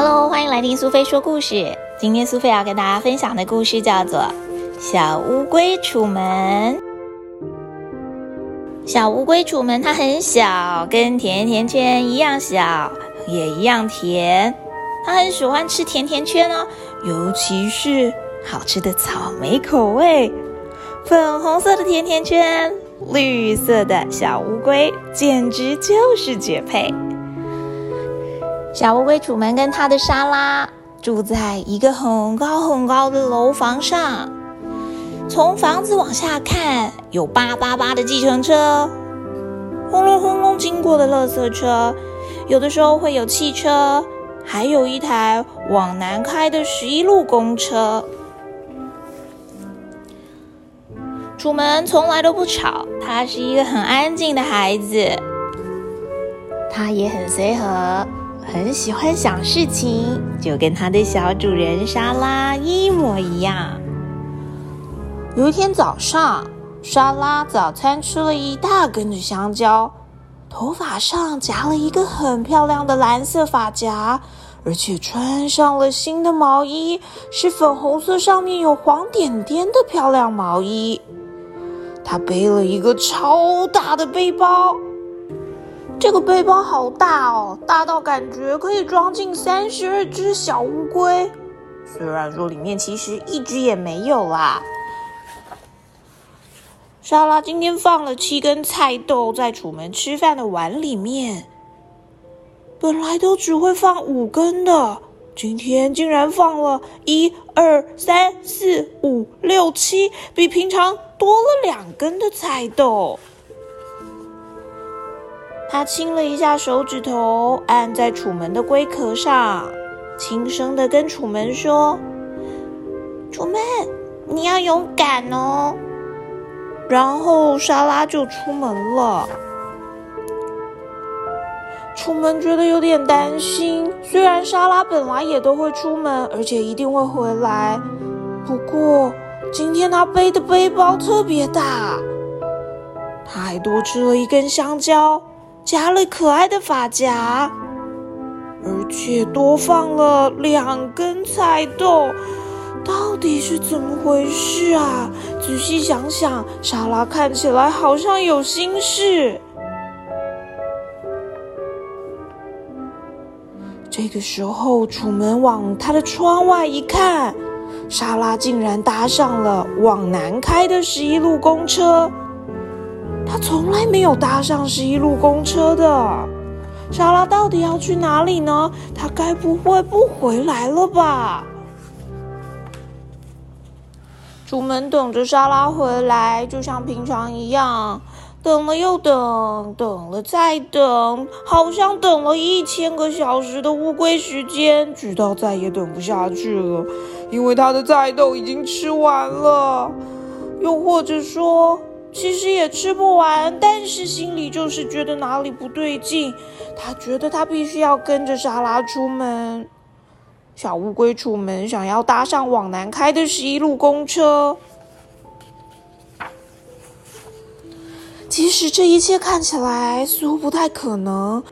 Hello，欢迎来听苏菲说故事。今天苏菲要跟大家分享的故事叫做《小乌龟楚门》。小乌龟楚门，它很小，跟甜甜圈一样小，也一样甜。它很喜欢吃甜甜圈哦，尤其是好吃的草莓口味。粉红色的甜甜圈，绿色的小乌龟，简直就是绝配。小乌龟楚门跟他的沙拉住在一个很高很高的楼房上。从房子往下看，有八八八的计程车，轰隆轰隆经过的垃圾车，有的时候会有汽车，还有一台往南开的十一路公车。楚门从来都不吵，他是一个很安静的孩子，他也很随和。很喜欢想事情，就跟他的小主人莎拉一模一样。有一天早上，莎拉早餐吃了一大根的香蕉，头发上夹了一个很漂亮的蓝色发夹，而且穿上了新的毛衣，是粉红色上面有黄点点的漂亮毛衣。她背了一个超大的背包。这个背包好大哦，大到感觉可以装进三十二只小乌龟。虽然说里面其实一只也没有啦。莎拉今天放了七根菜豆在楚门吃饭的碗里面，本来都只会放五根的，今天竟然放了一二三四五六七，比平常多了两根的菜豆。他亲了一下手指头，按在楚门的龟壳上，轻声的跟楚门说：“楚门，你要勇敢哦。”然后莎拉就出门了。楚门觉得有点担心，虽然莎拉本来也都会出门，而且一定会回来，不过今天他背的背包特别大，他还多吃了一根香蕉。夹了可爱的发夹，而且多放了两根菜豆，到底是怎么回事啊？仔细想想，莎拉看起来好像有心事。这个时候，楚门往他的窗外一看，莎拉竟然搭上了往南开的十一路公车。从来没有搭上十一路公车的，莎拉到底要去哪里呢？他该不会不回来了吧？出门等着莎拉回来，就像平常一样，等了又等，等了再等，好像等了一千个小时的乌龟时间，直到再也等不下去了，因为他的菜豆已经吃完了，又或者说。其实也吃不完，但是心里就是觉得哪里不对劲。他觉得他必须要跟着莎拉出门。小乌龟出门，想要搭上往南开的十一路公车。即使这一切看起来似乎不太可能，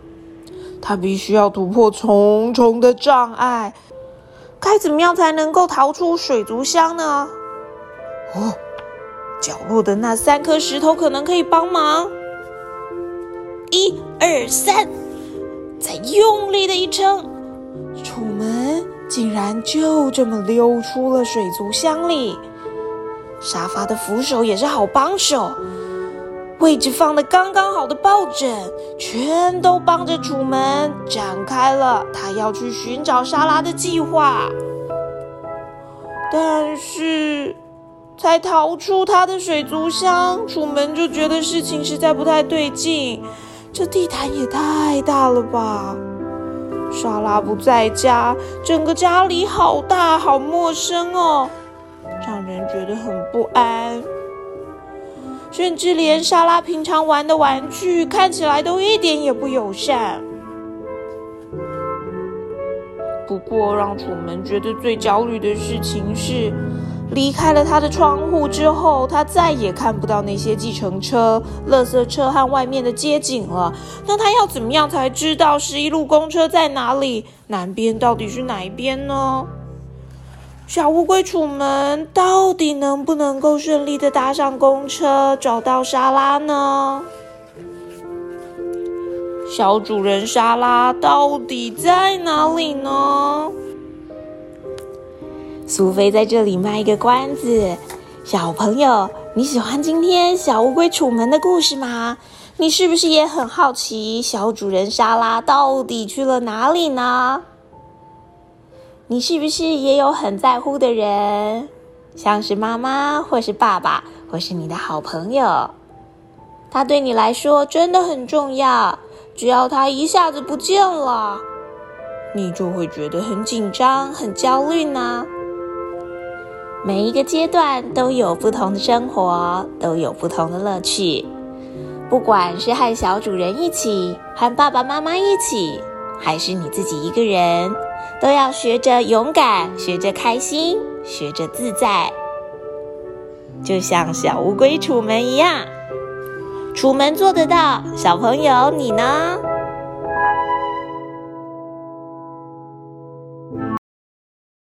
他必须要突破重重的障碍。该怎么样才能够逃出水族箱呢？哦。角落的那三颗石头可能可以帮忙。一二三，再用力的一撑，楚门竟然就这么溜出了水族箱里。沙发的扶手也是好帮手，位置放的刚刚好的抱枕，全都帮着楚门展开了他要去寻找沙拉的计划。但是。才逃出他的水族箱，楚门就觉得事情实在不太对劲。这地毯也太大了吧！莎拉不在家，整个家里好大，好陌生哦，让人觉得很不安。甚至连莎拉平常玩的玩具，看起来都一点也不友善。不过，让楚门觉得最焦虑的事情是。离开了他的窗户之后，他再也看不到那些计程车、垃圾车和外面的街景了。那他要怎么样才知道十一路公车在哪里？南边到底是哪一边呢？小乌龟楚门到底能不能够顺利的搭上公车，找到莎拉呢？小主人莎拉到底在哪里呢？苏菲在这里卖一个关子，小朋友，你喜欢今天小乌龟楚门的故事吗？你是不是也很好奇小主人莎拉到底去了哪里呢？你是不是也有很在乎的人，像是妈妈，或是爸爸，或是你的好朋友？他对你来说真的很重要，只要他一下子不见了，你就会觉得很紧张、很焦虑呢。每一个阶段都有不同的生活，都有不同的乐趣。不管是和小主人一起，和爸爸妈妈一起，还是你自己一个人，都要学着勇敢，学着开心，学着自在。就像小乌龟楚门一样，楚门做得到，小朋友你呢？